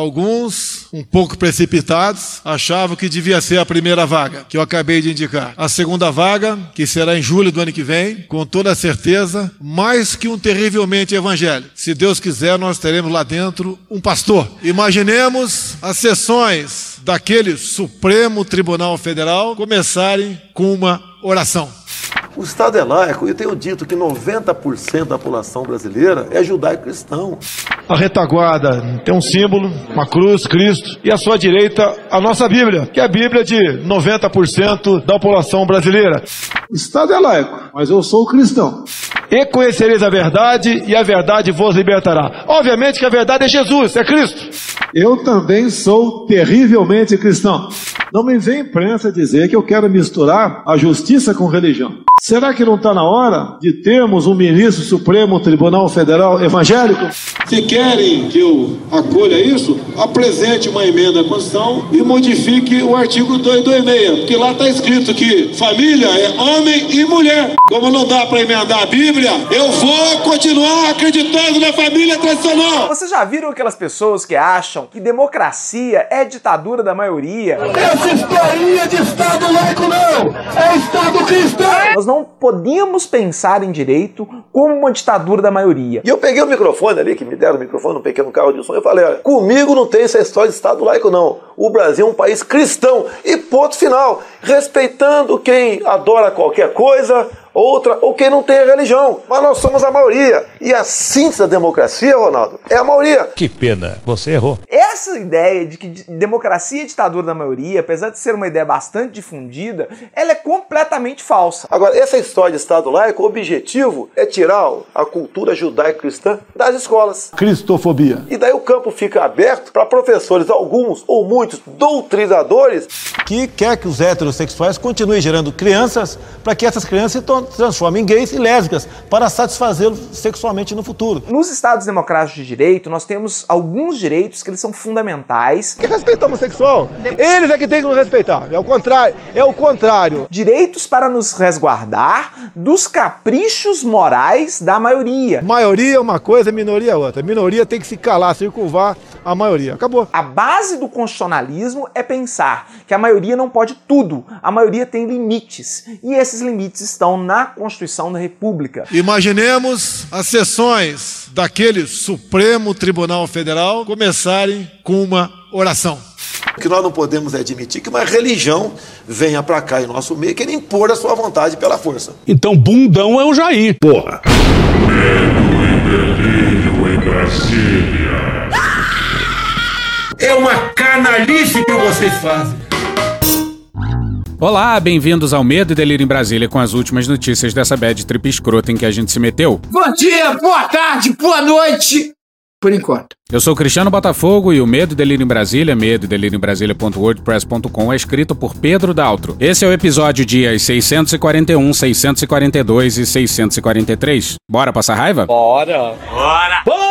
Alguns, um pouco precipitados, achavam que devia ser a primeira vaga, que eu acabei de indicar. A segunda vaga, que será em julho do ano que vem, com toda certeza, mais que um terrivelmente evangelho. Se Deus quiser, nós teremos lá dentro um pastor. Imaginemos as sessões daquele Supremo Tribunal Federal começarem com uma oração. O Estado é laico e eu tenho dito que 90% da população brasileira é judaico-cristão. A retaguarda tem um símbolo, uma cruz, Cristo, e à sua direita a nossa Bíblia, que é a Bíblia de 90% da população brasileira. O Estado é laico, mas eu sou cristão. E conhecereis a verdade, e a verdade vos libertará. Obviamente que a verdade é Jesus, é Cristo. Eu também sou terrivelmente cristão. Não me vem imprensa dizer que eu quero misturar a justiça com religião. Será que não está na hora de termos um ministro Supremo Tribunal Federal evangélico? Se querem que eu acolha isso, apresente uma emenda à Constituição e modifique o artigo 226, porque lá está escrito que família é homem e mulher. Como não dá para emendar a Bíblia, eu vou continuar acreditando na família tradicional. Vocês já viram aquelas pessoas que acham que democracia é ditadura da maioria? Essa historinha de Estado laico não! É Estado cristão! Não podíamos pensar em direito como uma ditadura da maioria. E eu peguei o microfone ali, que me deram o microfone num pequeno carro de som, e falei: olha, comigo não tem essa história de Estado laico, não. O Brasil é um país cristão. E ponto final. Respeitando quem adora qualquer coisa, outra, ou quem não tem a religião. Mas nós somos a maioria. E a síntese da democracia, Ronaldo, é a maioria. Que pena, você errou. Essa ideia de que democracia é ditadura da maioria, apesar de ser uma ideia bastante difundida, ela é completamente falsa. Agora, essa história de Estado laico, o objetivo é tirar a cultura judaico-cristã das escolas. Cristofobia. E daí o campo fica aberto para professores, alguns ou muitos doutrinadores, que quer que os heterossexuais continuem gerando crianças para que essas crianças se transformem em gays e lésbicas para satisfazê-los sexualmente no futuro. Nos Estados democráticos de direito, nós temos alguns direitos que eles são fundamentais. Que respeita o homossexual? Eles é que tem que nos respeitar. É o contrário. É o contrário. Direitos para nos resguardar dos caprichos morais da maioria. Maioria é uma coisa, minoria é outra. Minoria tem que se calar, circunvar a maioria. Acabou. A base do constitucionalismo é pensar que a maioria não pode tudo. A maioria tem limites. E esses limites estão na Constituição da República. Imaginemos as sessões daquele Supremo Tribunal Federal começarem com uma oração. O que nós não podemos é admitir que uma religião venha para cá em nosso meio querer impor a sua vontade pela força. Então, bundão é o Jair, porra. Medo e delírio em Brasília. É uma canalice que vocês fazem. Olá, bem-vindos ao Medo e Delírio em Brasília com as últimas notícias dessa bad trip escrota em que a gente se meteu. Bom dia, boa tarde, boa noite. Por enquanto. Eu sou Cristiano Botafogo e o Medo e Delírio em Brasília, medo e delírio em Brasília.wordpress.com é escrito por Pedro Daltro. Esse é o episódio dias 641, 642 e 643. Bora passar raiva? Bora! Bora! Bora!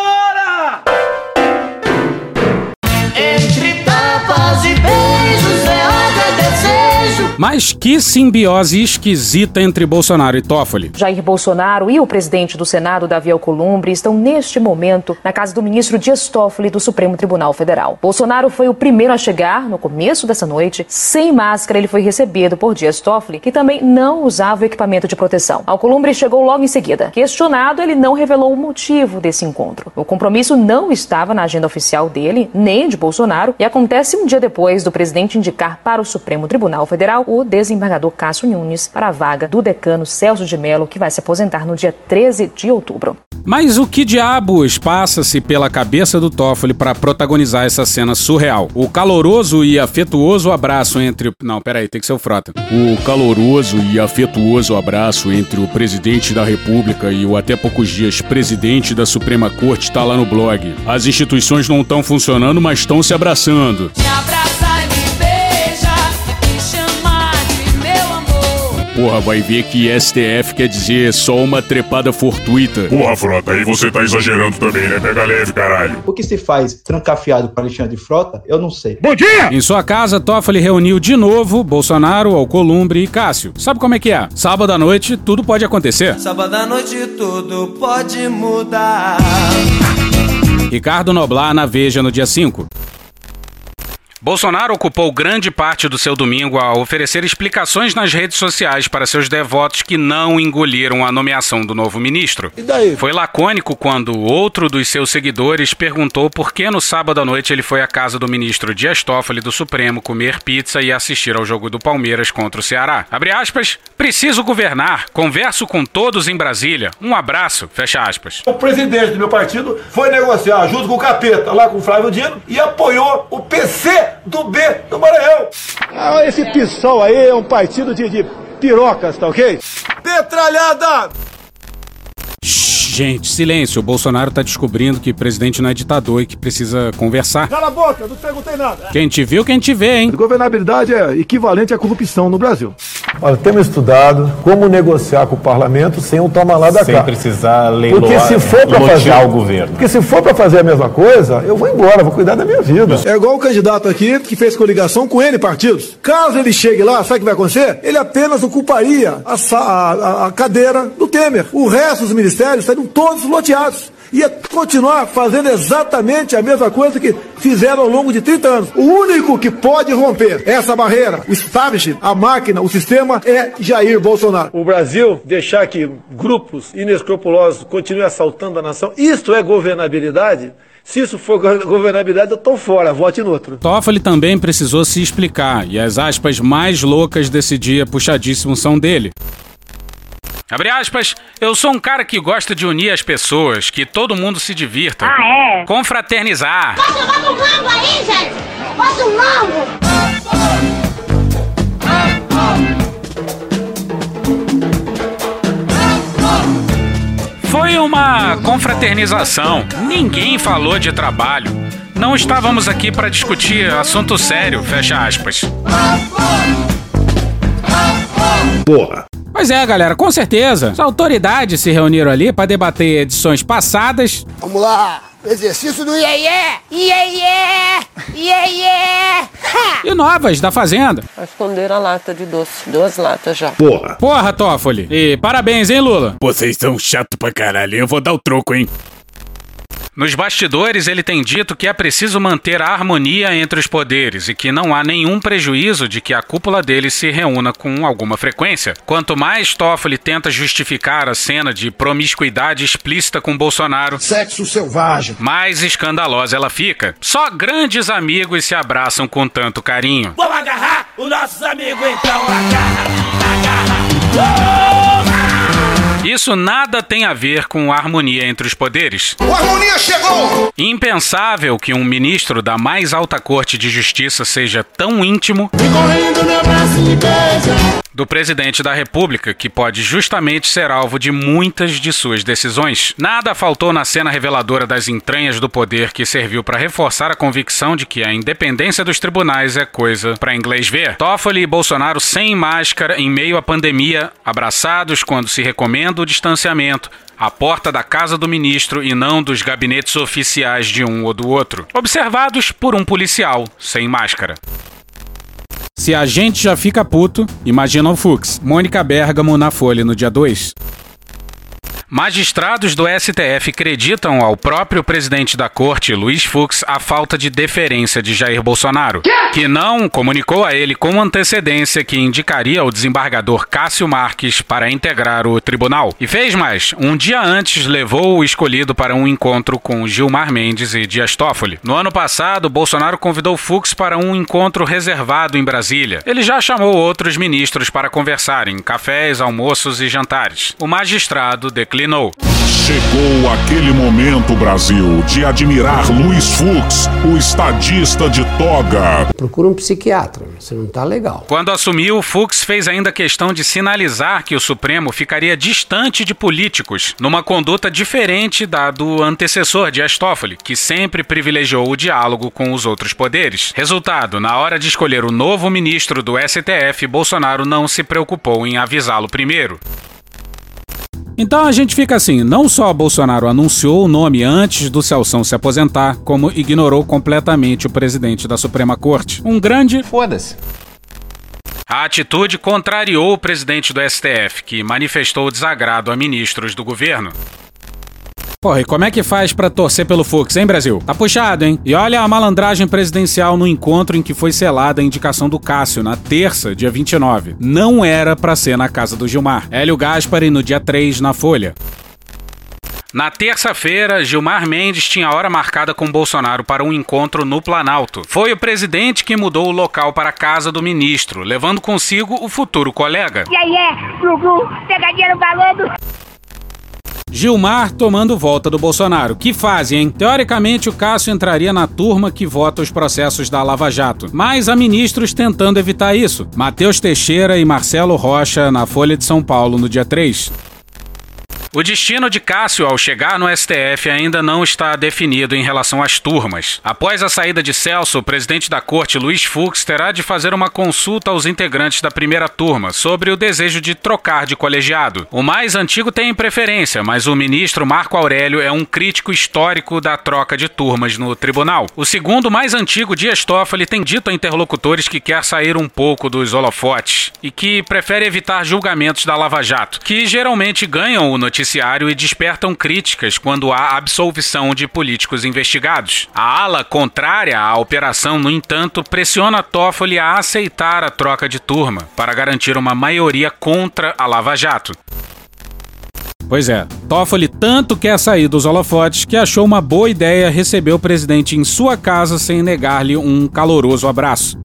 Mas que simbiose esquisita entre Bolsonaro e Toffoli. Jair Bolsonaro e o presidente do Senado, Davi Alcolumbre, estão neste momento na casa do ministro Dias Toffoli do Supremo Tribunal Federal. Bolsonaro foi o primeiro a chegar no começo dessa noite. Sem máscara, ele foi recebido por Dias Toffoli, que também não usava o equipamento de proteção. Alcolumbre chegou logo em seguida. Questionado, ele não revelou o motivo desse encontro. O compromisso não estava na agenda oficial dele, nem de Bolsonaro, e acontece um dia depois do presidente indicar para o Supremo Tribunal Federal o desembargador Cássio Nunes para a vaga do decano Celso de Mello, que vai se aposentar no dia 13 de outubro. Mas o que diabos passa-se pela cabeça do Toffoli para protagonizar essa cena surreal? O caloroso e afetuoso abraço entre. Não, peraí, tem que ser o Frota. O caloroso e afetuoso abraço entre o presidente da República e o até poucos dias presidente da Suprema Corte está lá no blog. As instituições não estão funcionando, mas estão se abraçando. Abraça Porra, vai ver que STF quer dizer só uma trepada fortuita. Porra, Frota, aí você tá exagerando também, né? Pega leve, caralho. O que se faz trancafiado para Alexandre de Frota, eu não sei. Bom dia! Em sua casa, Toffoli reuniu de novo Bolsonaro, Alcolumbre e Cássio. Sabe como é que é? Sábado à noite, tudo pode acontecer. Sábado à noite tudo pode mudar. Ricardo Noblar na Veja no dia 5. Bolsonaro ocupou grande parte do seu domingo a oferecer explicações nas redes sociais para seus devotos que não engoliram a nomeação do novo ministro. E daí? Foi lacônico quando outro dos seus seguidores perguntou por que no sábado à noite ele foi à casa do ministro Dias Toffoli do Supremo comer pizza e assistir ao jogo do Palmeiras contra o Ceará. Abre aspas, preciso governar, converso com todos em Brasília. Um abraço, fecha aspas. O presidente do meu partido foi negociar junto com o capeta lá com o Flávio Dino e apoiou o PC do B do Maranhão. Ah, esse PSOL aí é um partido de, de pirocas, tá ok? Petralhada! Gente, silêncio. O Bolsonaro tá descobrindo que presidente não é ditador e que precisa conversar. Cala a boca, não perguntei nada. Quem te viu, quem te vê, hein? Governabilidade é equivalente à corrupção no Brasil. Olha, temos estudado como negociar com o parlamento sem o toma lá da Sem cá. precisar leiloar, Porque se for para fazer o governo. Porque se for para fazer a mesma coisa, eu vou embora, vou cuidar da minha vida. É igual o candidato aqui que fez coligação com N partidos. Caso ele chegue lá, sabe o que vai acontecer? Ele apenas ocuparia a- a- a cadeira do Temer. O resto dos ministérios estariam todos loteados. Ia continuar fazendo exatamente a mesma coisa que fizeram ao longo de 30 anos. O único que pode romper essa barreira, o establishment, a máquina, o sistema, é Jair Bolsonaro. O Brasil deixar que grupos inescrupulosos continuem assaltando a nação, isto é governabilidade? Se isso for go- governabilidade, eu tô fora, vote no outro. Toffoli também precisou se explicar, e as aspas mais loucas desse dia puxadíssimo são dele. Abre aspas, eu sou um cara que gosta de unir as pessoas, que todo mundo se divirta. Ah, é? Confraternizar. Bota, bota um mambo aí, gente! Bota um mambo! Foi uma confraternização. Ninguém falou de trabalho. Não estávamos aqui para discutir assunto sério, fecha aspas. Porra. Pois é, galera, com certeza. As autoridades se reuniram ali para debater edições passadas Vamos lá, exercício do iê iê iê iê iê e novas da Fazenda. Esconderam a lata de doce. Duas latas já. Porra. Porra, Toffoli. E parabéns, hein, Lula? Vocês são chato pra caralho. Eu vou dar o troco, hein? Nos bastidores, ele tem dito que é preciso manter a harmonia entre os poderes e que não há nenhum prejuízo de que a cúpula dele se reúna com alguma frequência. Quanto mais Toffoli tenta justificar a cena de promiscuidade explícita com Bolsonaro, Sexo selvagem. mais escandalosa ela fica. Só grandes amigos se abraçam com tanto carinho. Vamos agarrar os nossos amigos então, agarra, agarra. Isso nada tem a ver com a harmonia entre os poderes. O harmonia chegou! Impensável que um ministro da mais alta corte de justiça seja tão íntimo Correndo no abraço e beija. Do presidente da República, que pode justamente ser alvo de muitas de suas decisões. Nada faltou na cena reveladora das entranhas do poder que serviu para reforçar a convicção de que a independência dos tribunais é coisa para inglês ver. Toffoli e Bolsonaro sem máscara em meio à pandemia, abraçados quando se recomenda o distanciamento, à porta da casa do ministro e não dos gabinetes oficiais de um ou do outro. Observados por um policial sem máscara. Se a gente já fica puto, imagina o Fux. Mônica Bergamo na Folha no dia 2. Magistrados do STF acreditam ao próprio presidente da corte, Luiz Fux, a falta de deferência de Jair Bolsonaro, que não comunicou a ele com antecedência que indicaria o desembargador Cássio Marques para integrar o tribunal. E fez mais, um dia antes levou o escolhido para um encontro com Gilmar Mendes e Dias Toffoli. No ano passado, Bolsonaro convidou Fux para um encontro reservado em Brasília. Ele já chamou outros ministros para conversar em cafés, almoços e jantares. O magistrado declinou. Chegou aquele momento, Brasil, de admirar Luiz Fux, o estadista de toga. Procura um psiquiatra, você não tá legal. Quando assumiu, Fux fez ainda questão de sinalizar que o Supremo ficaria distante de políticos, numa conduta diferente da do antecessor de Toffoli, que sempre privilegiou o diálogo com os outros poderes. Resultado, na hora de escolher o novo ministro do STF, Bolsonaro não se preocupou em avisá-lo primeiro. Então a gente fica assim, não só Bolsonaro anunciou o nome antes do Celção se aposentar, como ignorou completamente o presidente da Suprema Corte. Um grande foda-se. A atitude contrariou o presidente do STF, que manifestou desagrado a ministros do governo. Porra, e como é que faz pra torcer pelo Fux, hein, Brasil? Tá puxado, hein? E olha a malandragem presidencial no encontro em que foi selada a indicação do Cássio na terça, dia 29. Não era pra ser na casa do Gilmar. Hélio Gaspari no dia 3 na Folha. Na terça-feira, Gilmar Mendes tinha hora marcada com Bolsonaro para um encontro no Planalto. Foi o presidente que mudou o local para a casa do ministro, levando consigo o futuro colega. E aí é, Gugu, pegadinha no balão Gilmar tomando volta do Bolsonaro. Que fase, hein? Teoricamente, o Cássio entraria na turma que vota os processos da Lava Jato. Mas há ministros tentando evitar isso. Matheus Teixeira e Marcelo Rocha na Folha de São Paulo no dia 3. O destino de Cássio ao chegar no STF ainda não está definido em relação às turmas. Após a saída de Celso, o presidente da corte, Luiz Fux, terá de fazer uma consulta aos integrantes da primeira turma sobre o desejo de trocar de colegiado. O mais antigo tem preferência, mas o ministro Marco Aurélio é um crítico histórico da troca de turmas no tribunal. O segundo mais antigo, Dias Toffoli, tem dito a interlocutores que quer sair um pouco dos holofotes e que prefere evitar julgamentos da Lava Jato, que geralmente ganham o noticiário e despertam críticas quando há absolvição de políticos investigados. A ala contrária à operação, no entanto, pressiona Toffoli a aceitar a troca de turma para garantir uma maioria contra a Lava Jato. Pois é, Toffoli tanto quer sair dos holofotes que achou uma boa ideia receber o presidente em sua casa sem negar-lhe um caloroso abraço.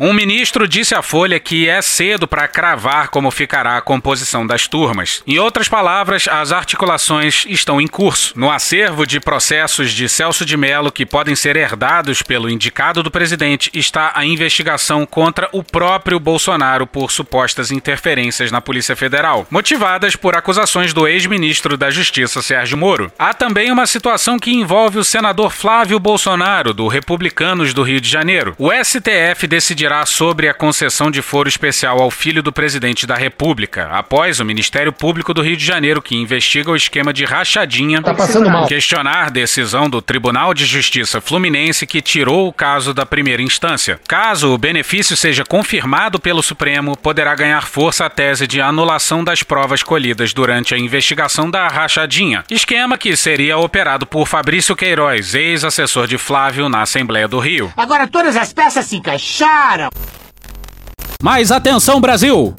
Um ministro disse à Folha que é cedo para cravar como ficará a composição das turmas. Em outras palavras, as articulações estão em curso. No acervo de processos de Celso de Mello que podem ser herdados pelo indicado do presidente está a investigação contra o próprio Bolsonaro por supostas interferências na Polícia Federal, motivadas por acusações do ex-ministro da Justiça Sérgio Moro. Há também uma situação que envolve o senador Flávio Bolsonaro, do Republicanos do Rio de Janeiro. O STF decidirá sobre a concessão de foro especial ao filho do presidente da República, após o Ministério Público do Rio de Janeiro, que investiga o esquema de rachadinha, Tá passando mal. questionar decisão do Tribunal de Justiça Fluminense que tirou o caso da primeira instância. Caso o benefício seja confirmado pelo Supremo, poderá ganhar força a tese de anulação das provas colhidas durante a investigação da rachadinha, esquema que seria operado por Fabrício Queiroz, ex-assessor de Flávio na Assembleia do Rio. Agora todas as peças se encaixaram. Mas atenção, Brasil!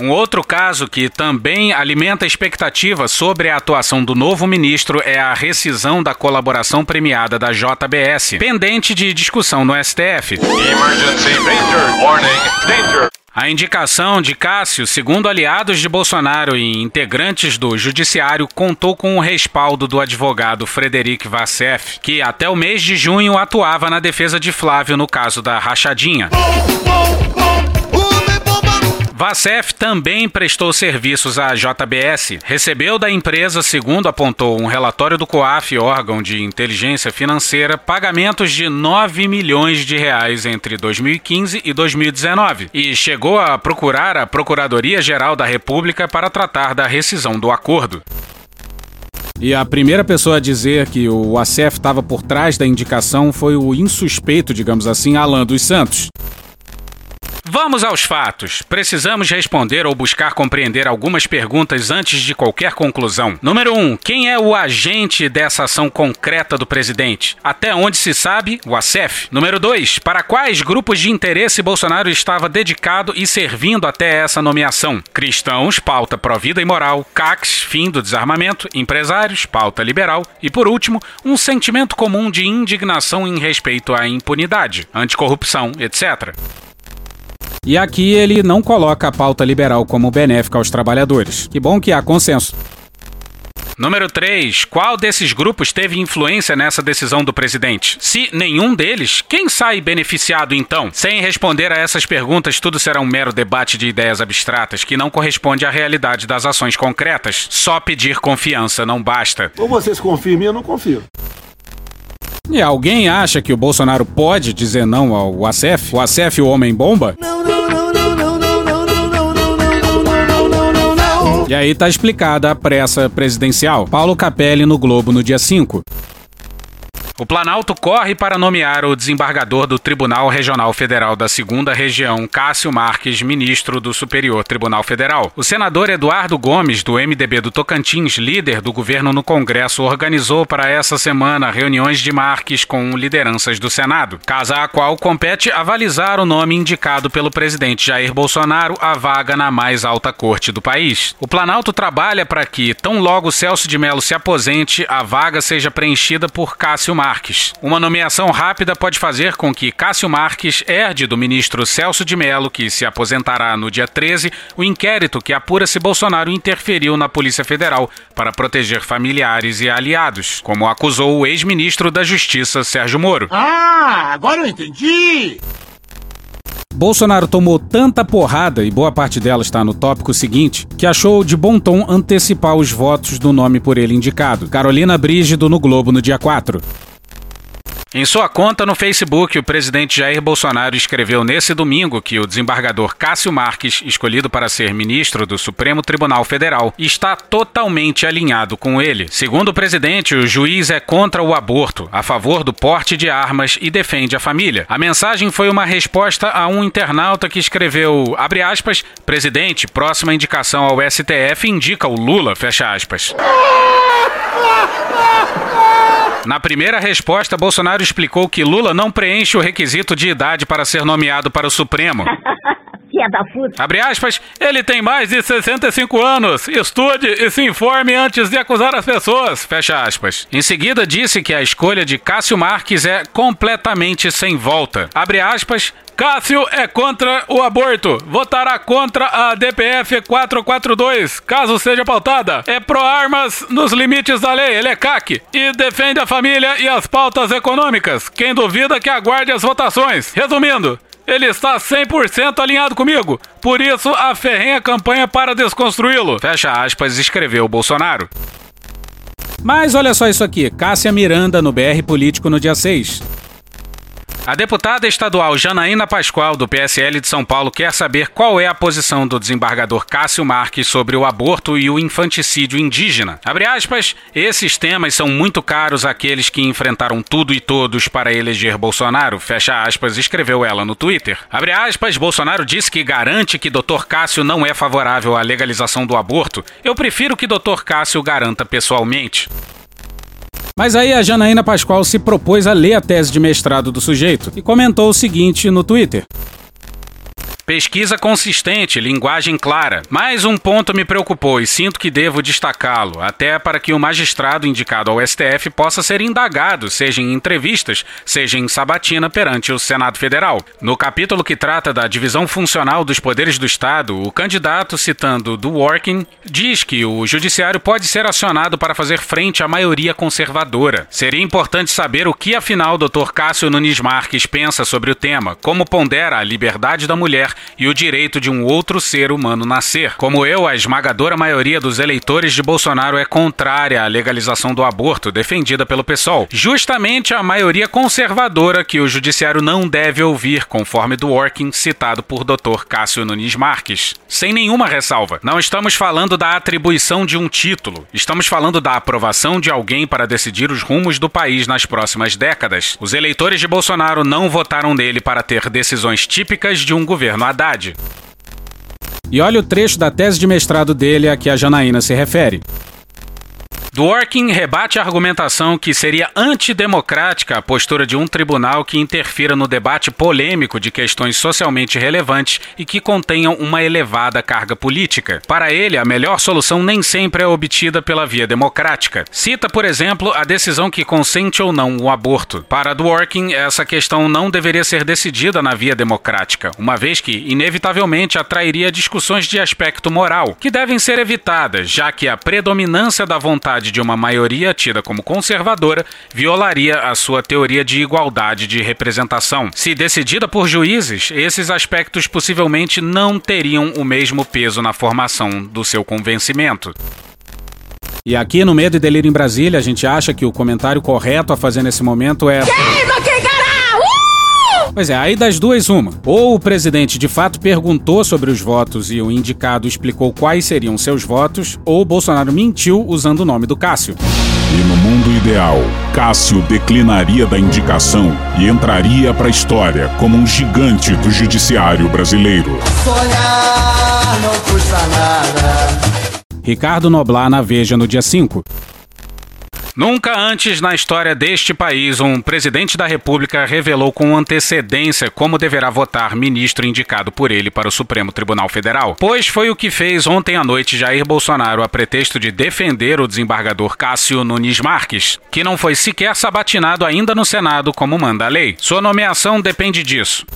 Um outro caso que também alimenta expectativa sobre a atuação do novo ministro é a rescisão da colaboração premiada da JBS, pendente de discussão no STF. Emergency danger. Warning. Danger. A indicação de Cássio, segundo aliados de Bolsonaro e integrantes do Judiciário, contou com o respaldo do advogado Frederic Vassef, que até o mês de junho atuava na defesa de Flávio no caso da rachadinha. Vassef também prestou serviços à JBS, recebeu da empresa, segundo apontou um relatório do COAF, órgão de inteligência financeira, pagamentos de 9 milhões de reais entre 2015 e 2019 e chegou a procurar a Procuradoria-Geral da República para tratar da rescisão do acordo. E a primeira pessoa a dizer que o ACF estava por trás da indicação foi o insuspeito, digamos assim, Alan dos Santos. Vamos aos fatos. Precisamos responder ou buscar compreender algumas perguntas antes de qualquer conclusão. Número 1. Um, quem é o agente dessa ação concreta do presidente? Até onde se sabe, o ACEF. Número 2. Para quais grupos de interesse Bolsonaro estava dedicado e servindo até essa nomeação? Cristãos, pauta pró-vida e moral. CACs, fim do desarmamento. Empresários, pauta liberal. E por último, um sentimento comum de indignação em respeito à impunidade, anticorrupção, etc. E aqui ele não coloca a pauta liberal como benéfica aos trabalhadores. Que bom que há consenso. Número 3. Qual desses grupos teve influência nessa decisão do presidente? Se nenhum deles, quem sai beneficiado então? Sem responder a essas perguntas, tudo será um mero debate de ideias abstratas que não corresponde à realidade das ações concretas. Só pedir confiança não basta. Ou vocês confiam em mim, eu não confio. E alguém acha que o Bolsonaro pode dizer não ao ACF? O ACF, o homem-bomba? E aí tá explicada a pressa presidencial. Paulo Capelli no Globo no dia 5. O Planalto corre para nomear o desembargador do Tribunal Regional Federal da Segunda Região, Cássio Marques, ministro do Superior Tribunal Federal. O senador Eduardo Gomes, do MDB do Tocantins, líder do governo no Congresso, organizou para essa semana reuniões de Marques com lideranças do Senado, casa a qual compete avalizar o nome indicado pelo presidente Jair Bolsonaro à vaga na mais alta corte do país. O Planalto trabalha para que, tão logo Celso de Mello se aposente, a vaga seja preenchida por Cássio Marques. Uma nomeação rápida pode fazer com que Cássio Marques herde do ministro Celso de Mello, que se aposentará no dia 13, o inquérito que apura se Bolsonaro interferiu na Polícia Federal para proteger familiares e aliados, como acusou o ex-ministro da Justiça Sérgio Moro. Ah, agora eu entendi! Bolsonaro tomou tanta porrada, e boa parte dela está no tópico seguinte, que achou de bom tom antecipar os votos do nome por ele indicado. Carolina Brígido no Globo no dia 4. Em sua conta no Facebook, o presidente Jair Bolsonaro escreveu nesse domingo que o desembargador Cássio Marques, escolhido para ser ministro do Supremo Tribunal Federal, está totalmente alinhado com ele. Segundo o presidente, o juiz é contra o aborto, a favor do porte de armas e defende a família. A mensagem foi uma resposta a um internauta que escreveu, abre aspas, presidente, próxima indicação ao STF indica o Lula, fecha aspas. Na primeira resposta, Bolsonaro explicou que Lula não preenche o requisito de idade para ser nomeado para o Supremo. Filha da puta. Abre aspas, ele tem mais de 65 anos. Estude e se informe antes de acusar as pessoas. Fecha aspas. Em seguida, disse que a escolha de Cássio Marques é completamente sem volta. Abre aspas, Cássio é contra o aborto. Votará contra a DPF 442, caso seja pautada. É pró-armas nos limites da lei, ele é CAC. E defende a família e as pautas econômicas. Quem duvida que aguarde as votações. Resumindo, ele está 100% alinhado comigo. Por isso, a ferrenha campanha para desconstruí-lo. Fecha aspas, escreveu Bolsonaro. Mas olha só isso aqui. Cássia Miranda no BR Político no dia 6. A deputada estadual Janaína Pascoal, do PSL de São Paulo, quer saber qual é a posição do desembargador Cássio Marques sobre o aborto e o infanticídio indígena. Abre aspas, esses temas são muito caros àqueles que enfrentaram tudo e todos para eleger Bolsonaro, fecha aspas, escreveu ela no Twitter. Abre aspas, Bolsonaro disse que garante que Dr. Cássio não é favorável à legalização do aborto. Eu prefiro que Dr. Cássio garanta pessoalmente. Mas aí a Janaína Pascoal se propôs a ler a tese de mestrado do sujeito e comentou o seguinte no Twitter. Pesquisa consistente, linguagem clara. Mais um ponto me preocupou e sinto que devo destacá-lo, até para que o magistrado indicado ao STF possa ser indagado, seja em entrevistas, seja em sabatina perante o Senado Federal. No capítulo que trata da divisão funcional dos poderes do Estado, o candidato, citando do Working, diz que o judiciário pode ser acionado para fazer frente à maioria conservadora. Seria importante saber o que, afinal, Dr. Cássio Nunes Marques pensa sobre o tema, como pondera a liberdade da mulher e o direito de um outro ser humano nascer. Como eu, a esmagadora maioria dos eleitores de Bolsonaro é contrária à legalização do aborto defendida pelo PSOL. Justamente a maioria conservadora que o judiciário não deve ouvir, conforme do Working citado por Dr. Cássio Nunes Marques. Sem nenhuma ressalva. Não estamos falando da atribuição de um título. Estamos falando da aprovação de alguém para decidir os rumos do país nas próximas décadas. Os eleitores de Bolsonaro não votaram nele para ter decisões típicas de um governo Haddad. E olha o trecho da tese de mestrado dele a que a Janaína se refere. Dworkin rebate a argumentação que seria antidemocrática a postura de um tribunal que interfira no debate polêmico de questões socialmente relevantes e que contenham uma elevada carga política. Para ele, a melhor solução nem sempre é obtida pela via democrática. Cita, por exemplo, a decisão que consente ou não o aborto. Para Dworkin, essa questão não deveria ser decidida na via democrática, uma vez que, inevitavelmente, atrairia discussões de aspecto moral, que devem ser evitadas, já que a predominância da vontade de uma maioria tida como conservadora violaria a sua teoria de igualdade de representação. Se decidida por juízes, esses aspectos possivelmente não teriam o mesmo peso na formação do seu convencimento. E aqui no Medo e Delírio em Brasília, a gente acha que o comentário correto a fazer nesse momento é. Queima quem Pois é, aí das duas, uma. Ou o presidente de fato perguntou sobre os votos e o indicado explicou quais seriam seus votos, ou o Bolsonaro mentiu usando o nome do Cássio. E no mundo ideal, Cássio declinaria da indicação e entraria para a história como um gigante do judiciário brasileiro. Sonhar não custa nada. Ricardo Noblar na Veja no dia 5. Nunca antes na história deste país um presidente da República revelou com antecedência como deverá votar ministro indicado por ele para o Supremo Tribunal Federal, pois foi o que fez ontem à noite Jair Bolsonaro a pretexto de defender o desembargador Cássio Nunes Marques, que não foi sequer sabatinado ainda no Senado como manda a lei. Sua nomeação depende disso.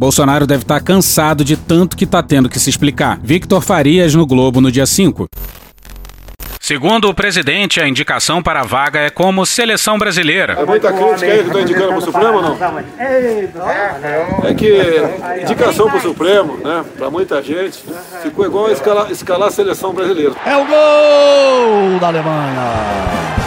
Bolsonaro deve estar cansado de tanto que está tendo que se explicar. Victor Farias no Globo no dia 5. Segundo o presidente, a indicação para a vaga é como seleção brasileira. É muita crítica aí que estou indicando para o Supremo ou não? É que indicação para o Supremo, né, para muita gente, ficou igual escalar, escalar a seleção brasileira. É o gol da Alemanha.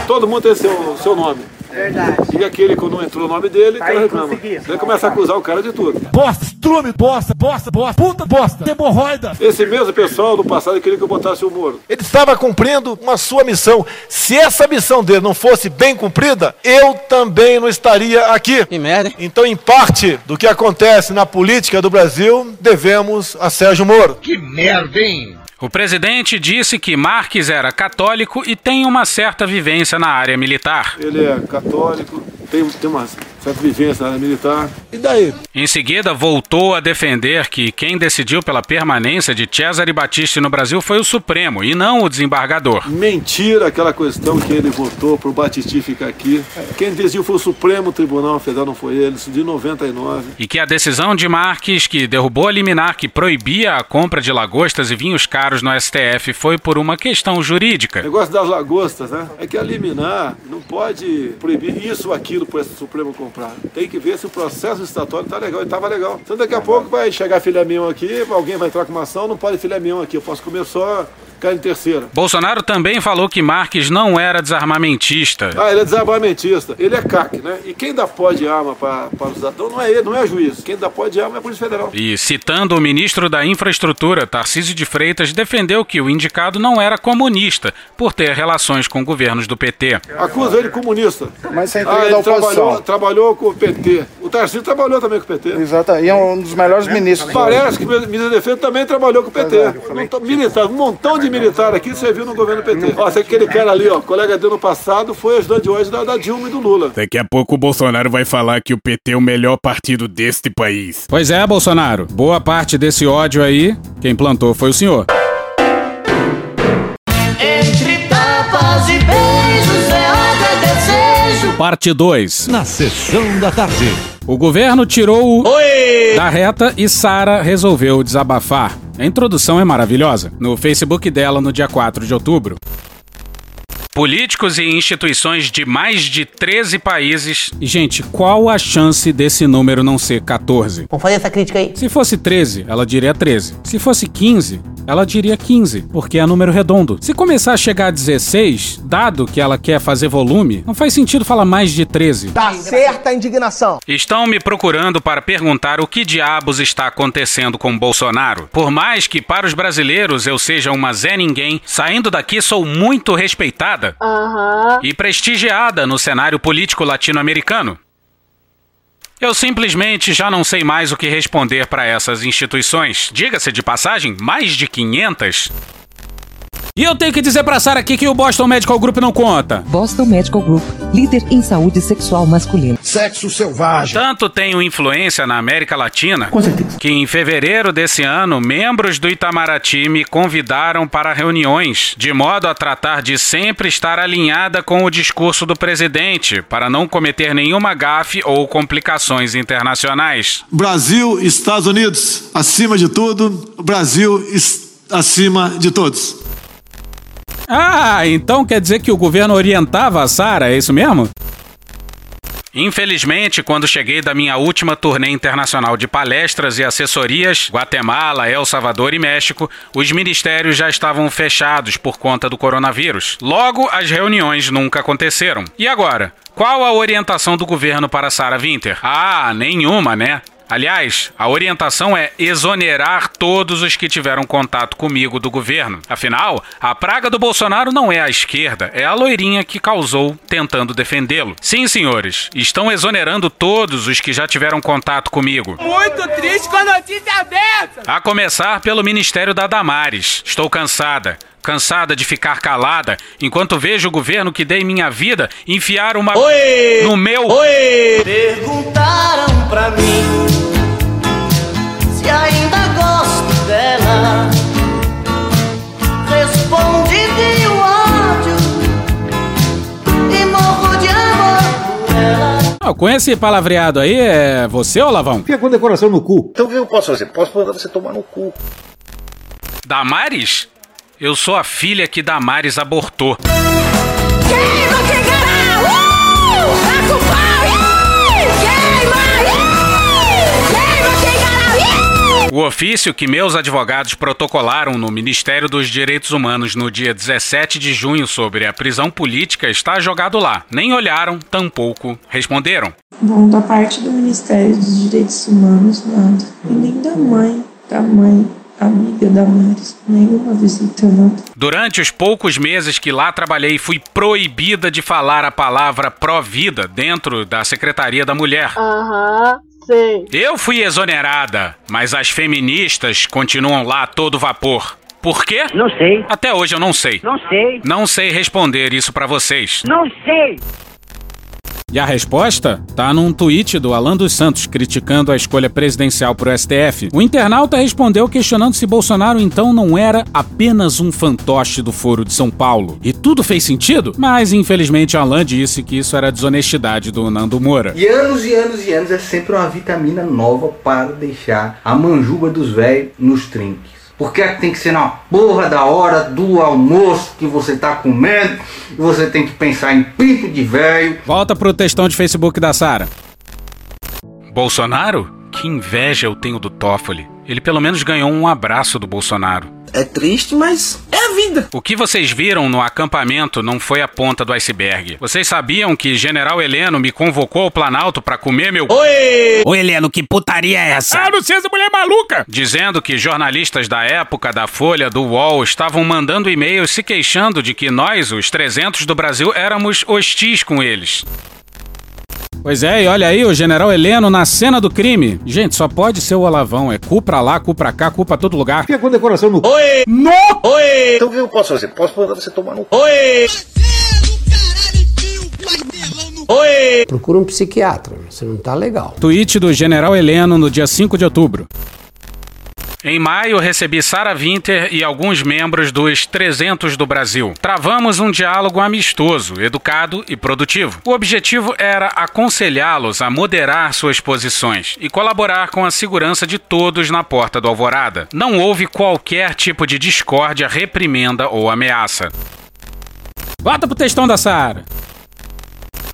Todo mundo tem seu, seu nome. Verdade. E aquele que não entrou o nome dele, o cara reclama. Começa a acusar o cara de tudo. Bosta, estrume, bosta, bosta, bosta, puta bosta, hemorroida. Esse mesmo pessoal do passado queria que eu botasse o Moro. Ele estava cumprindo uma sua missão. Se essa missão dele não fosse bem cumprida, eu também não estaria aqui. Que merda. Então, em parte do que acontece na política do Brasil, devemos a Sérgio Moro. Que merda, hein? O presidente disse que Marques era católico e tem uma certa vivência na área militar. Ele é católico, tem, tem uma certa vivência na área militar. E daí? Em seguida, voltou a defender que quem decidiu pela permanência de Cesare Battisti no Brasil foi o Supremo e não o desembargador. Mentira aquela questão que ele votou pro Batisti ficar aqui. Quem decidiu foi o Supremo Tribunal Federal, não foi ele, isso de 99. E que a decisão de Marques, que derrubou a liminar que proibia a compra de lagostas e vinhos caros no STF, foi por uma questão jurídica. O negócio das lagostas, né? É que a liminar não pode proibir isso ou aquilo para esse Supremo comprar. Tem que ver se o processo estatório tá legal. E tava legal. Então daqui a pouco vai chegar filé mignon aqui, alguém vai entrar com uma ação, não pode filé mignon aqui. Eu posso comer só carne terceira. Bolsonaro também falou que Marques não era desarmamentista. Ah, ele é desarmamentista. Ele é CAC, né? E quem dá pó de arma para, para os cidadãos não é ele, não é juiz. Quem dá pó de arma é a Polícia Federal. E citando o ministro da Infraestrutura, Tarcísio de Freitas, defendeu que o indicado não era comunista por ter relações com governos do PT. Acusa ele de comunista. Mas você é Ah, ele da oposição. trabalhou, trabalhou com o PT. O Tarcísio trabalhou também com o PT. Exato, e é um dos melhores ministros. Parece que o ministro da Defesa também trabalhou com o PT. Militar, um montão de militar aqui serviu no governo PT. Ó, aquele cara ali, ó, colega dele no passado, foi ajudante de hoje da, da Dilma e do Lula. Daqui a pouco o Bolsonaro vai falar que o PT é o melhor partido deste país. Pois é, Bolsonaro. Boa parte desse ódio aí, quem plantou foi o senhor. Parte 2. Na sessão da tarde. O governo tirou o da reta e Sara resolveu desabafar. A introdução é maravilhosa. No Facebook dela, no dia 4 de outubro. Políticos e instituições de mais de 13 países. E, gente, qual a chance desse número não ser 14? Vamos fazer essa crítica aí. Se fosse 13, ela diria 13. Se fosse 15, ela diria 15, porque é número redondo. Se começar a chegar a 16, dado que ela quer fazer volume, não faz sentido falar mais de 13. Tá certa a indignação. Estão me procurando para perguntar o que diabos está acontecendo com Bolsonaro. Por mais que para os brasileiros eu seja uma Zé Ninguém, saindo daqui sou muito respeitada Aham. e prestigiada no cenário político latino-americano. Eu simplesmente já não sei mais o que responder para essas instituições. Diga-se de passagem, mais de 500. E eu tenho que dizer pra Sara aqui que o Boston Medical Group não conta. Boston Medical Group, líder em saúde sexual masculina. Sexo selvagem. Tanto tenho influência na América Latina que em fevereiro desse ano, membros do Itamaraty me convidaram para reuniões, de modo a tratar de sempre estar alinhada com o discurso do presidente, para não cometer nenhuma gafe ou complicações internacionais. Brasil, Estados Unidos, acima de tudo, Brasil acima de todos. Ah, então quer dizer que o governo orientava a Sara, é isso mesmo? Infelizmente, quando cheguei da minha última turnê internacional de palestras e assessorias, Guatemala, El Salvador e México, os ministérios já estavam fechados por conta do coronavírus. Logo, as reuniões nunca aconteceram. E agora? Qual a orientação do governo para Sara Winter? Ah, nenhuma, né? Aliás, a orientação é exonerar todos os que tiveram contato comigo do governo. Afinal, a praga do Bolsonaro não é a esquerda, é a loirinha que causou tentando defendê-lo. Sim, senhores, estão exonerando todos os que já tiveram contato comigo. Muito triste com a notícia dessa! A começar pelo Ministério da Damares. Estou cansada. Cansada de ficar calada enquanto vejo o governo que dei minha vida enfiar uma Oi! no meu. Oi! Perguntaram pra mim Ah, com esse palavreado aí, é você, ô Lavão? Fica com decoração no cu. Então o que eu posso fazer? Posso mandar você tomar no cu. Damares? Eu sou a filha que Damares abortou. Queima, queima, uh! Tá com pau, ih! Queima, O ofício que meus advogados protocolaram no Ministério dos Direitos Humanos no dia 17 de junho sobre a prisão política está jogado lá. Nem olharam, tampouco responderam. Bom, da parte do Ministério dos Direitos Humanos, nada. E nem da mãe, da mãe, amiga da Maris, nenhuma visita, nada. Durante os poucos meses que lá trabalhei, fui proibida de falar a palavra pró-vida dentro da Secretaria da Mulher. Aham, Eu fui exonerada, mas as feministas continuam lá a todo vapor. Por quê? Não sei. Até hoje eu não sei. Não sei. Não sei responder isso pra vocês. Não sei. E a resposta tá num tweet do Alan dos Santos criticando a escolha presidencial pro STF. O internauta respondeu questionando se Bolsonaro então não era apenas um fantoche do Foro de São Paulo. E tudo fez sentido? Mas infelizmente Alan disse que isso era desonestidade do Nando Moura. E anos e anos e anos é sempre uma vitamina nova para deixar a manjuba dos velhos nos trinques. Porque tem que ser na porra da hora do almoço que você tá comendo e você tem que pensar em pinto de velho. Volta pro textão de Facebook da Sara. Bolsonaro? Que inveja eu tenho do Toffoli. Ele pelo menos ganhou um abraço do Bolsonaro. É triste, mas é a vida. O que vocês viram no acampamento não foi a ponta do iceberg. Vocês sabiam que General Heleno me convocou ao Planalto pra comer meu. Oi! Ô Heleno, que putaria é essa? Ah, não sei essa mulher maluca! Dizendo que jornalistas da época da Folha, do UOL, estavam mandando e-mails se queixando de que nós, os 300 do Brasil, éramos hostis com eles. Pois é, e olha aí o General Heleno na cena do crime. Gente, só pode ser o Olavão. É cu pra lá, cu pra cá, cu pra todo lugar. Fica com decoração no. Oi! No! Oi! Então o que eu posso fazer? Posso mandar você tomar no cu. Oi! Oi! Procura um psiquiatra, você não tá legal. Tweet do General Heleno no dia 5 de outubro. Em maio, recebi Sara Winter e alguns membros dos 300 do Brasil. Travamos um diálogo amistoso, educado e produtivo. O objetivo era aconselhá-los a moderar suas posições e colaborar com a segurança de todos na porta do Alvorada. Não houve qualquer tipo de discórdia, reprimenda ou ameaça. Volta pro textão da Sara.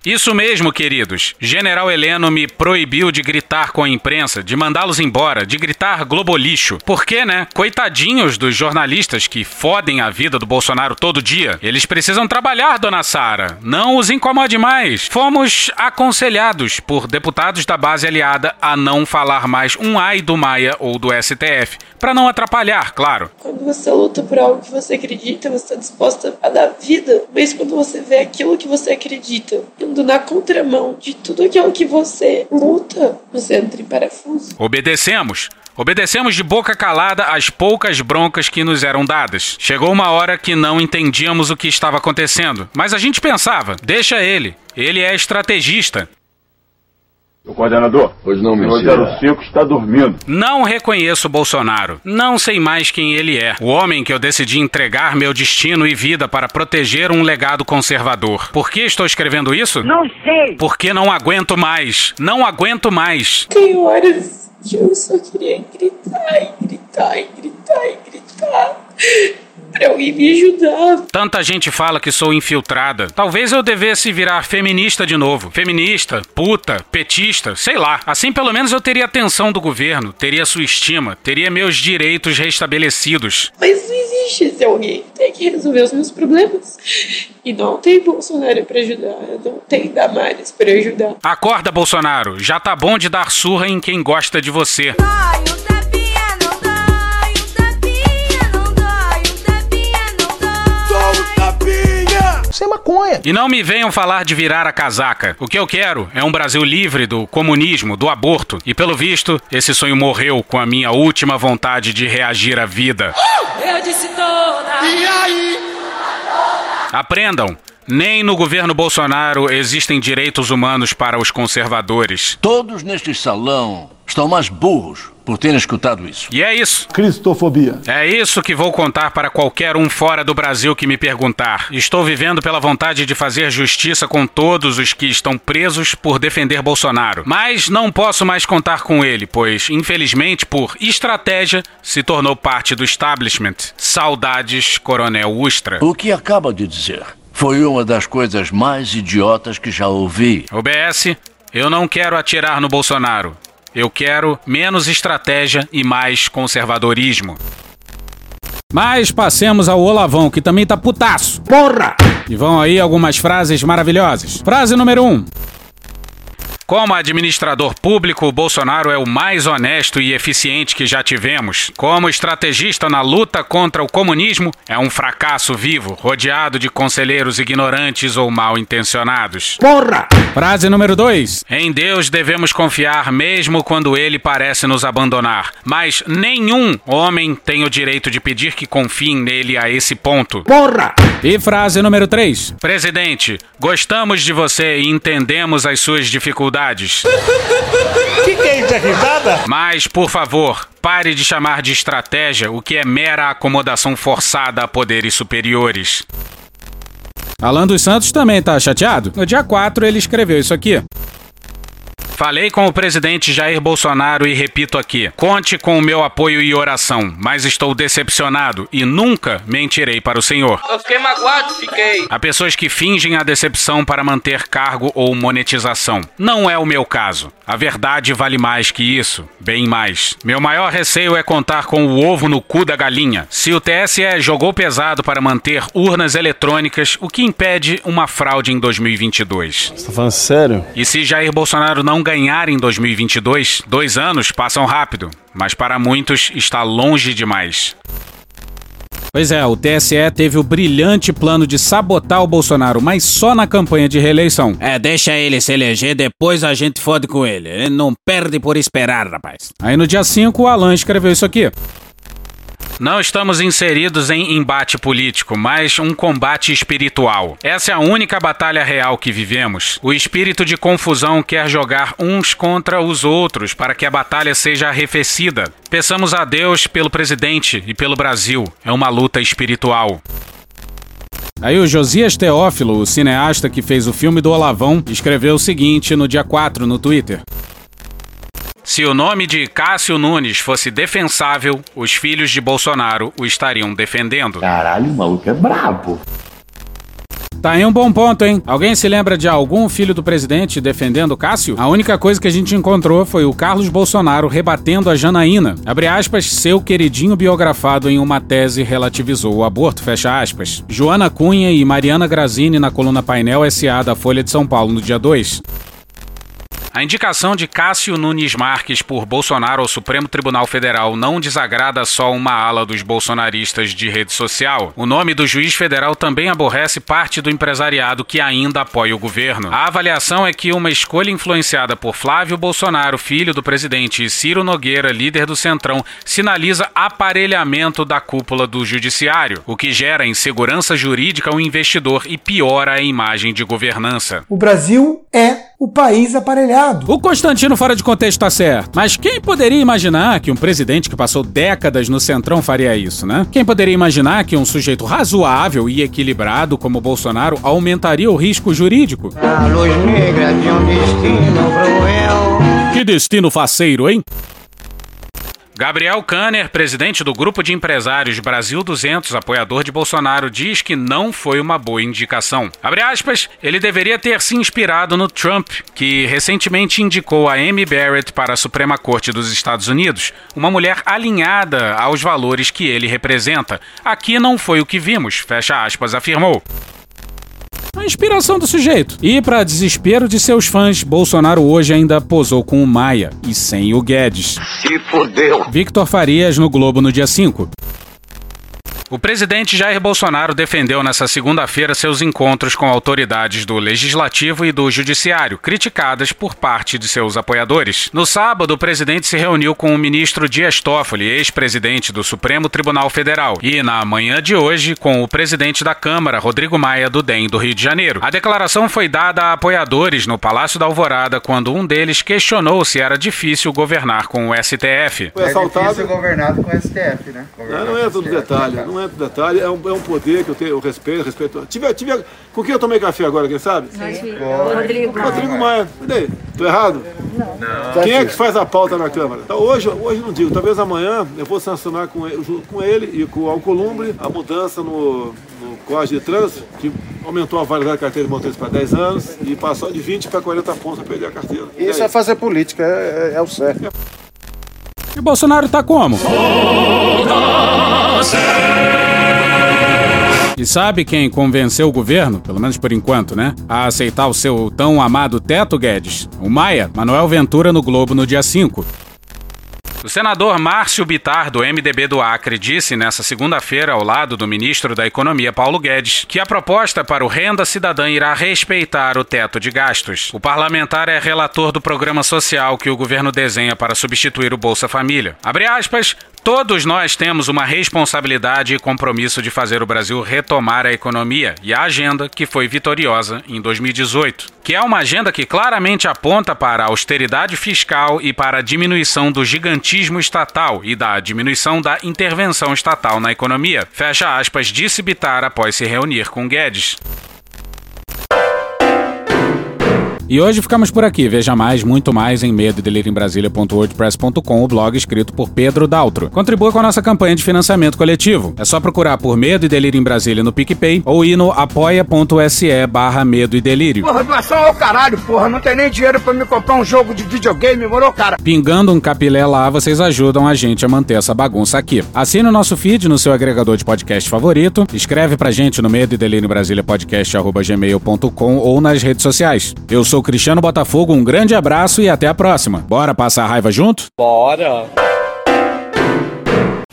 Isso mesmo, queridos. General Heleno me proibiu de gritar com a imprensa, de mandá-los embora, de gritar globolixo. Por quê, né? Coitadinhos dos jornalistas que fodem a vida do Bolsonaro todo dia. Eles precisam trabalhar, dona Sara. Não os incomode mais. Fomos aconselhados por deputados da base aliada a não falar mais um ai do Maia ou do STF. Para não atrapalhar, claro. Quando você luta por algo que você acredita, você está disposta a dar vida, mas quando você vê aquilo que você acredita indo na contramão de tudo aquilo que você luta, você entra em parafuso. Obedecemos. Obedecemos de boca calada às poucas broncas que nos eram dadas. Chegou uma hora que não entendíamos o que estava acontecendo, mas a gente pensava: deixa ele, ele é estrategista. O coordenador, Pois não, meu o senhor. 05 está dormindo. Não reconheço Bolsonaro. Não sei mais quem ele é. O homem que eu decidi entregar meu destino e vida para proteger um legado conservador. Por que estou escrevendo isso? Não sei. Porque não aguento mais. Não aguento mais. Tem horas que eu só queria gritar e gritar e gritar e gritar pra alguém me ajudar. Tanta gente fala que sou infiltrada. Talvez eu devesse virar feminista de novo. Feminista, puta, petista, sei lá. Assim pelo menos eu teria atenção do governo, teria sua estima, teria meus direitos restabelecidos. Mas não existe esse alguém. Tem que resolver os meus problemas. E não tem Bolsonaro pra ajudar. Não tem Damares pra ajudar. Acorda, Bolsonaro. Já tá bom de dar surra em quem gosta de você. Sem maconha. E não me venham falar de virar a casaca. O que eu quero é um Brasil livre do comunismo, do aborto. E pelo visto, esse sonho morreu com a minha última vontade de reagir à vida. Eu disse toda. E aí? Aprendam. Nem no governo Bolsonaro existem direitos humanos para os conservadores. Todos neste salão estão mais burros por terem escutado isso. E é isso. Cristofobia. É isso que vou contar para qualquer um fora do Brasil que me perguntar. Estou vivendo pela vontade de fazer justiça com todos os que estão presos por defender Bolsonaro. Mas não posso mais contar com ele, pois, infelizmente, por estratégia, se tornou parte do establishment. Saudades, Coronel Ustra. O que acaba de dizer foi uma das coisas mais idiotas que já ouvi. OBS, eu não quero atirar no Bolsonaro. Eu quero menos estratégia e mais conservadorismo. Mas passemos ao Olavão, que também tá putaço. Porra! E vão aí algumas frases maravilhosas. Frase número 1. Um. Como administrador público, o Bolsonaro é o mais honesto e eficiente que já tivemos. Como estrategista na luta contra o comunismo, é um fracasso vivo, rodeado de conselheiros ignorantes ou mal intencionados. Porra! Frase número 2. Em Deus devemos confiar mesmo quando ele parece nos abandonar. Mas nenhum homem tem o direito de pedir que confiem nele a esse ponto. Porra! E frase número 3. Presidente, gostamos de você e entendemos as suas dificuldades. Que que é isso, é risada? Mas, por favor, pare de chamar de estratégia o que é mera acomodação forçada a poderes superiores. Alan dos Santos também tá chateado. No dia 4 ele escreveu isso aqui. Falei com o presidente Jair Bolsonaro e repito aqui: conte com o meu apoio e oração, mas estou decepcionado e nunca mentirei para o senhor. Eu fiquei magoado, fiquei. Há pessoas que fingem a decepção para manter cargo ou monetização. Não é o meu caso. A verdade vale mais que isso, bem mais. Meu maior receio é contar com o ovo no cu da galinha. Se o TSE jogou pesado para manter urnas eletrônicas, o que impede uma fraude em 2022? Você tá falando sério? E se Jair Bolsonaro não ganhar em 2022, dois anos passam rápido, mas para muitos está longe demais. Pois é, o TSE teve o brilhante plano de sabotar o Bolsonaro, mas só na campanha de reeleição. É, deixa ele se eleger, depois a gente fode com ele. Ele não perde por esperar, rapaz. Aí no dia 5 o Alan escreveu isso aqui. Não estamos inseridos em embate político, mas um combate espiritual. Essa é a única batalha real que vivemos. O espírito de confusão quer jogar uns contra os outros para que a batalha seja arrefecida. Peçamos a Deus pelo presidente e pelo Brasil. É uma luta espiritual. Aí o Josias Teófilo, o cineasta que fez o filme do Olavão, escreveu o seguinte no dia 4 no Twitter. Se o nome de Cássio Nunes fosse defensável, os filhos de Bolsonaro o estariam defendendo. Caralho, o maluco é brabo. Tá aí um bom ponto, hein? Alguém se lembra de algum filho do presidente defendendo Cássio? A única coisa que a gente encontrou foi o Carlos Bolsonaro rebatendo a Janaína. Abre aspas, seu queridinho biografado em uma tese relativizou o aborto, fecha aspas. Joana Cunha e Mariana Grazini na coluna Painel SA da Folha de São Paulo no dia 2. A indicação de Cássio Nunes Marques por Bolsonaro ao Supremo Tribunal Federal não desagrada só uma ala dos bolsonaristas de rede social. O nome do juiz federal também aborrece parte do empresariado que ainda apoia o governo. A avaliação é que uma escolha influenciada por Flávio Bolsonaro, filho do presidente, e Ciro Nogueira, líder do Centrão, sinaliza aparelhamento da cúpula do judiciário, o que gera insegurança jurídica ao investidor e piora a imagem de governança. O Brasil é o país aparelhado. O Constantino fora de contexto tá certo. Mas quem poderia imaginar que um presidente que passou décadas no centrão faria isso, né? Quem poderia imaginar que um sujeito razoável e equilibrado como Bolsonaro aumentaria o risco jurídico? A luz negra de um destino cruel. Que destino faceiro, hein? Gabriel Kanner, presidente do grupo de empresários Brasil 200, apoiador de Bolsonaro, diz que não foi uma boa indicação. Abre aspas, ele deveria ter se inspirado no Trump, que recentemente indicou a Amy Barrett para a Suprema Corte dos Estados Unidos, uma mulher alinhada aos valores que ele representa. Aqui não foi o que vimos, fecha aspas, afirmou. A inspiração do sujeito. E, para desespero de seus fãs, Bolsonaro hoje ainda posou com o Maia e sem o Guedes. Se fodeu. Victor Farias no Globo no dia 5. O presidente Jair Bolsonaro defendeu nesta segunda-feira seus encontros com autoridades do Legislativo e do Judiciário, criticadas por parte de seus apoiadores. No sábado, o presidente se reuniu com o ministro Dias Toffoli, ex-presidente do Supremo Tribunal Federal, e na manhã de hoje com o presidente da Câmara, Rodrigo Maia, do DEM do Rio de Janeiro. A declaração foi dada a apoiadores no Palácio da Alvorada quando um deles questionou se era difícil governar com o STF. Foi assaltado. É difícil governado com o STF, né? Não, não entra no detalhe, não entra no detalhe. É um, é um poder que eu tenho, eu respeito, respeito. Tive, tive, com quem eu tomei café agora, quem sabe? Rodrigo Maia. Rodrigo Maia. E daí? Tô errado? Não. Quem é que faz a pauta na Câmara? Então, hoje, hoje não digo, talvez amanhã eu vou sancionar com ele, junto com ele e com o Alcolumbre a mudança no, no Código de Trânsito, que aumentou a validade da carteira de motorista para 10 anos e passou de 20 para 40 pontos para perder a carteira. Isso aí? é fazer política, é, é- é o certo. E Bolsonaro tá como? E sabe quem convenceu o governo, pelo menos por enquanto, né, a aceitar o seu tão amado teto, Guedes? O Maia, Manuel Ventura no Globo no dia 5. O senador Márcio Bitar, do MDB do Acre, disse nesta segunda-feira, ao lado do ministro da Economia Paulo Guedes, que a proposta para o Renda Cidadã irá respeitar o teto de gastos. O parlamentar é relator do programa social que o governo desenha para substituir o Bolsa Família. Abre aspas. Todos nós temos uma responsabilidade e compromisso de fazer o Brasil retomar a economia e a agenda que foi vitoriosa em 2018, que é uma agenda que claramente aponta para a austeridade fiscal e para a diminuição do gigantismo estatal e da diminuição da intervenção estatal na economia. Fecha aspas, disse Bitar após se reunir com Guedes. E hoje ficamos por aqui. Veja mais, muito mais em medo em Brasília.wordpress.com, o blog escrito por Pedro Daltro. Contribua com a nossa campanha de financiamento coletivo. É só procurar por Medo e Delírio em Brasília no PicPay ou ir no apoia.se barra Medo e Delírio. Porra, doação ao caralho, porra. Não tem nem dinheiro pra me comprar um jogo de videogame, morou, cara? Pingando um capilé lá, vocês ajudam a gente a manter essa bagunça aqui. Assine o nosso feed no seu agregador de podcast favorito, escreve pra gente no Medo e Delírio em Brasília podcast arroba gmail.com ou nas redes sociais. Eu sou Cristiano Botafogo, um grande abraço e até a próxima. Bora passar a raiva junto? Bora.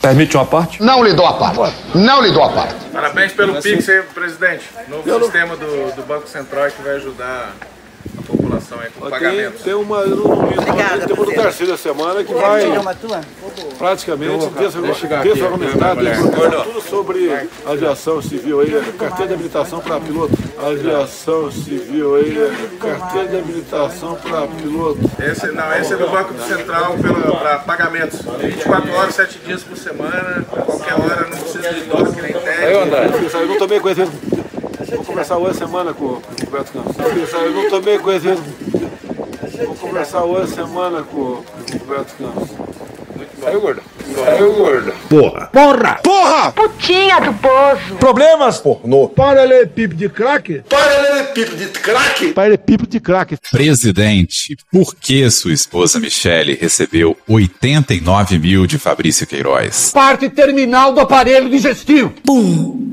Permite uma parte? Não lhe dou a parte. Não lhe dou a parte. Parabéns pelo Pix aí, presidente. Novo sistema do, do Banco Central que vai ajudar população aí com Tem, pagamentos. tem uma, eu não vi, Obrigada, tem uma do Tarcísio da semana que vai praticamente desargumentar tudo sobre aviação civil aí, carteira de habilitação para piloto. Aviação civil aí, carteira de habilitação para piloto. Esse, não, esse é do Banco Central para pagamentos. 24 horas, 7 dias por semana, qualquer hora, não precisa de toque nem tag. Eu não tomei conhecimento. Vou conversar hoje semana com, o Roberto Campos. Eu não tomei conhecimento. Vou conversar hoje semana com, o Roberto Campos. Saiu, gordo. Saiu, gordo. Porra. Porra. Porra. Putinha do poço. Problemas? Pornô. Paralelepípedo de crack? Paralelepípedo de crack? Paralelepípedo de crack. Presidente, por que sua esposa Michele recebeu 89 mil de Fabrício Queiroz? Parte terminal do aparelho digestivo. Pum.